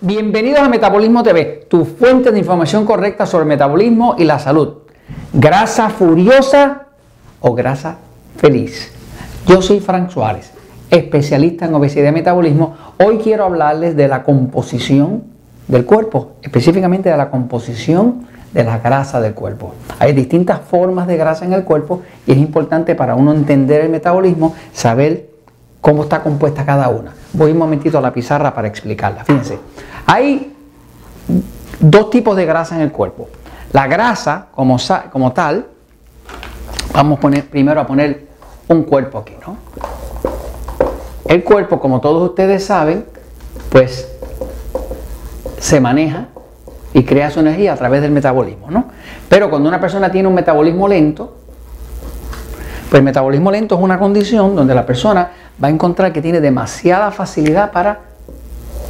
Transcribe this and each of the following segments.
Bienvenidos a Metabolismo TV, tu fuente de información correcta sobre el metabolismo y la salud. Grasa furiosa o grasa feliz. Yo soy Frank Suárez, especialista en obesidad y metabolismo. Hoy quiero hablarles de la composición del cuerpo, específicamente de la composición de la grasa del cuerpo. Hay distintas formas de grasa en el cuerpo y es importante para uno entender el metabolismo saber cómo está compuesta cada una. Voy un momentito a la pizarra para explicarla. Fíjense, hay dos tipos de grasa en el cuerpo. La grasa como, tal, vamos a poner, primero a poner un cuerpo aquí, ¿no? El cuerpo, como todos ustedes saben, pues se maneja y crea su energía a través del metabolismo, ¿no? Pero cuando una persona tiene un metabolismo lento, pues el metabolismo lento es una condición donde la persona va a encontrar que tiene demasiada facilidad para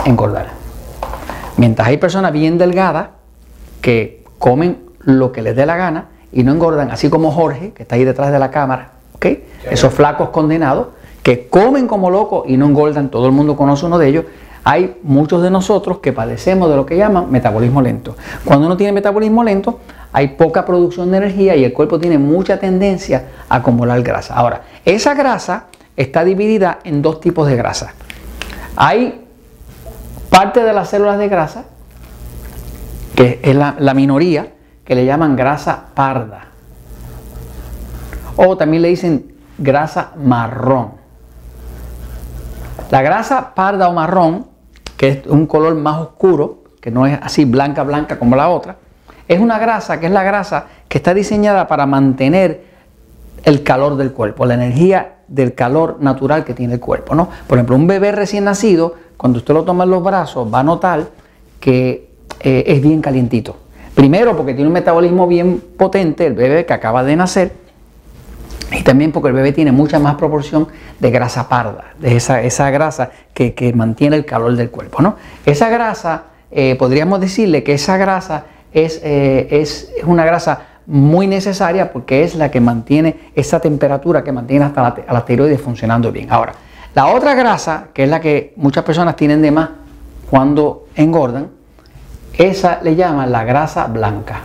engordar. Mientras hay personas bien delgadas que comen lo que les dé la gana y no engordan, así como Jorge, que está ahí detrás de la cámara, ¿ok? Esos flacos condenados que comen como locos y no engordan, todo el mundo conoce uno de ellos. Hay muchos de nosotros que padecemos de lo que llaman metabolismo lento. Cuando uno tiene metabolismo lento, hay poca producción de energía y el cuerpo tiene mucha tendencia a acumular grasa. Ahora, esa grasa está dividida en dos tipos de grasa. Hay parte de las células de grasa, que es la, minoría, que le llaman grasa parda. O también le dicen grasa marrón. La grasa parda o marrón, que es un color más oscuro, que no es así blanca, blanca como la otra, es una grasa que es la grasa que está diseñada para mantener el calor del cuerpo, la energía del calor natural que tiene el cuerpo. ¿no? Por ejemplo, un bebé recién nacido cuando usted lo toma en los brazos, va a notar que eh, es bien calientito. Primero porque tiene un metabolismo bien potente, el bebé que acaba de nacer, y también porque el bebé tiene mucha más proporción de grasa parda, de esa, esa grasa que, mantiene el calor del cuerpo. ¿no? Esa grasa, eh, podríamos decirle que esa grasa es, eh, es, una grasa muy necesaria porque es la que mantiene esa temperatura que mantiene hasta la, la tiroides funcionando bien. Ahora, la otra grasa, que es la que muchas personas tienen de más cuando engordan, esa le llaman la grasa blanca.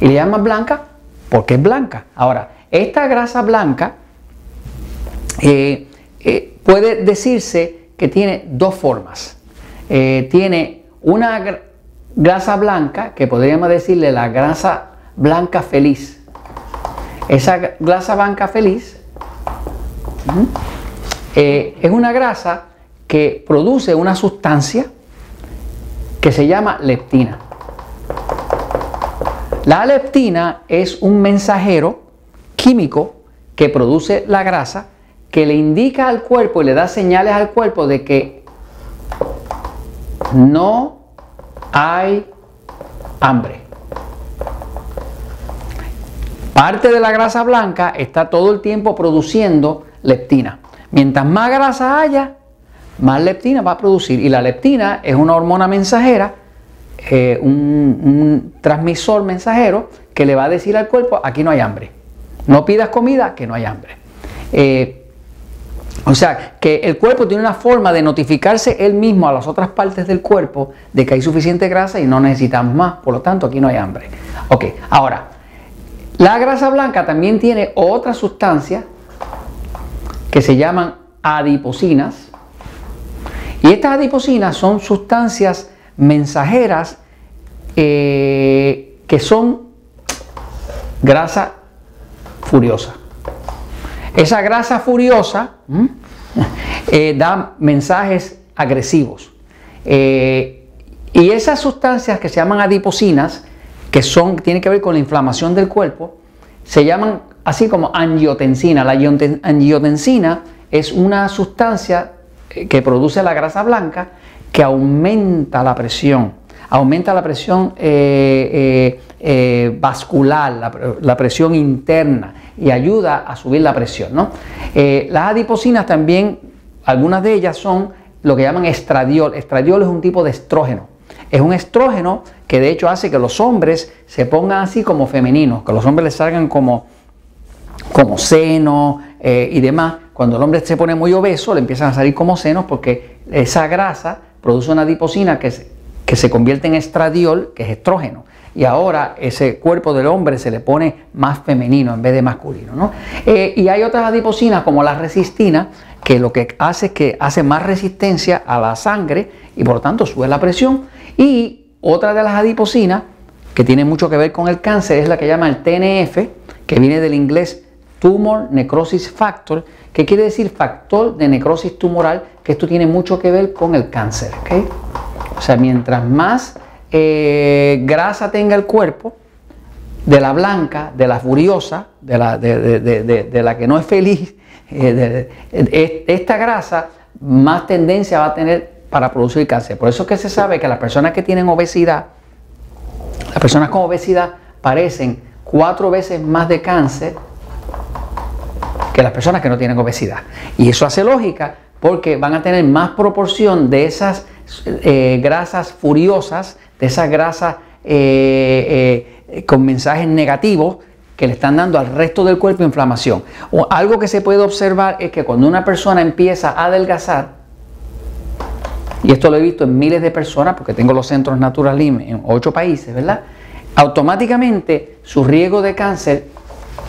Y le llaman blanca porque es blanca. Ahora, esta grasa blanca eh, eh, puede decirse que tiene dos formas. Eh, tiene una grasa blanca, que podríamos decirle la grasa blanca feliz. Esa grasa blanca feliz eh, es una grasa que produce una sustancia que se llama leptina. La leptina es un mensajero químico que produce la grasa que le indica al cuerpo y le da señales al cuerpo de que no hay hambre. Parte de la grasa blanca está todo el tiempo produciendo leptina. Mientras más grasa haya, más leptina va a producir. Y la leptina es una hormona mensajera, eh, un, transmisor mensajero que le va a decir al cuerpo, aquí no hay hambre. No pidas comida, que no hay hambre. Eh, o sea, que el cuerpo tiene una forma de notificarse él mismo a las otras partes del cuerpo de que hay suficiente grasa y no necesitamos más. Por lo tanto, aquí no hay hambre. Ok, ahora, la grasa blanca también tiene otra sustancia que se llaman adiposinas. Y estas adiposinas son sustancias mensajeras eh, que son grasa furiosa. Esa grasa furiosa eh, da mensajes agresivos. Eh, y esas sustancias que se llaman adiposinas, que son, tienen que ver con la inflamación del cuerpo, se llaman así como angiotensina. La angiotensina es una sustancia eh, que produce la grasa blanca que aumenta la presión, aumenta la presión eh, vascular, la, presión interna y ayuda a subir la presión. las adiposinas también, algunas de ellas son lo que llaman estradiol. Estradiol es un tipo de estrógeno. Es un estrógeno que de hecho hace que los hombres se pongan así como femeninos, que los hombres les salgan como como eh, y demás. Cuando el hombre se pone muy obeso, le empiezan a salir como senos porque esa grasa produce una adiposina que que se convierte en estradiol, que es estrógeno. Y ahora ese cuerpo del hombre se le pone más femenino en vez de masculino. ¿no? Eh, y hay otras adiposinas como la resistina, que lo que hace es que hace más resistencia a la sangre y por tanto sube la presión. Y otra de las adiposinas, que tiene mucho que ver con el cáncer, es la que llama el TNF, que viene del inglés Tumor Necrosis Factor, que quiere decir factor de necrosis tumoral, que esto tiene mucho que ver con el cáncer. O sea, mientras más eh, grasa tenga el cuerpo, de la blanca, de la furiosa, de la, de, la que no es feliz, eh, esta grasa más tendencia va a tener para producir cáncer. Por eso es que se sabe que las personas que tienen obesidad, las personas con obesidad parecen cuatro veces más de cáncer que las personas que no tienen obesidad. Y eso hace lógica porque van a tener más proporción de esas eh, grasas furiosas, de esas grasas eh, eh, con mensajes negativos que le están dando al resto del cuerpo inflamación. O algo que se puede observar es que cuando una persona empieza a adelgazar, y esto lo he visto en miles de personas, porque tengo los centros Naturalim en ocho países, ¿verdad? Automáticamente su riesgo de cáncer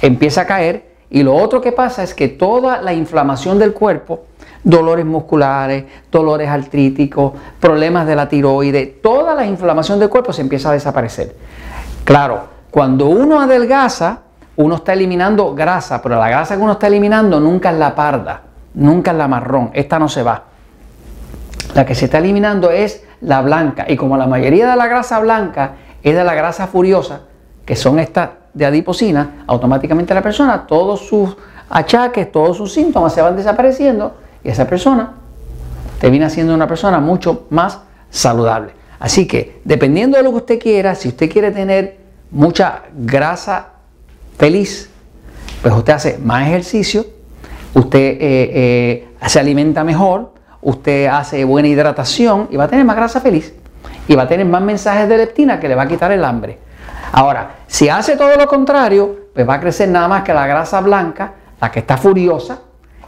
empieza a caer y lo otro que pasa es que toda la inflamación del cuerpo, dolores musculares, dolores artríticos, problemas de la tiroides, toda la inflamación del cuerpo se empieza a desaparecer. Claro, cuando uno adelgaza, uno está eliminando grasa, pero la grasa que uno está eliminando nunca es la parda, nunca es la marrón, esta no se va. La que se está eliminando es la blanca y como la mayoría de la grasa blanca es de la grasa furiosa, que son estas de adiposina, automáticamente la persona, todos sus achaques, todos sus síntomas se van desapareciendo y esa persona termina siendo una persona mucho más saludable. Así que, dependiendo de lo que usted quiera, si usted quiere tener mucha grasa feliz, pues usted hace más ejercicio, usted eh, eh, se alimenta mejor, usted hace buena hidratación y va a tener más grasa feliz. Y va a tener más mensajes de leptina que le va a quitar el hambre. Ahora, si hace todo lo contrario, pues va a crecer nada más que la grasa blanca, la que está furiosa,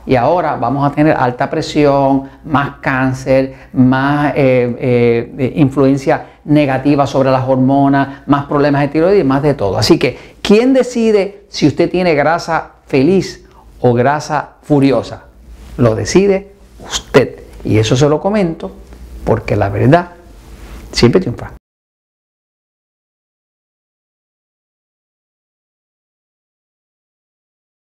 y ahora vamos a tener alta presión, más cáncer, más eh, eh, influencia negativa sobre las hormonas, más problemas de tiroides más de todo. Así que, ¿quién decide si usted tiene grasa feliz o grasa furiosa? Lo decide usted. Y eso se lo comento porque la verdad siempre triunfa.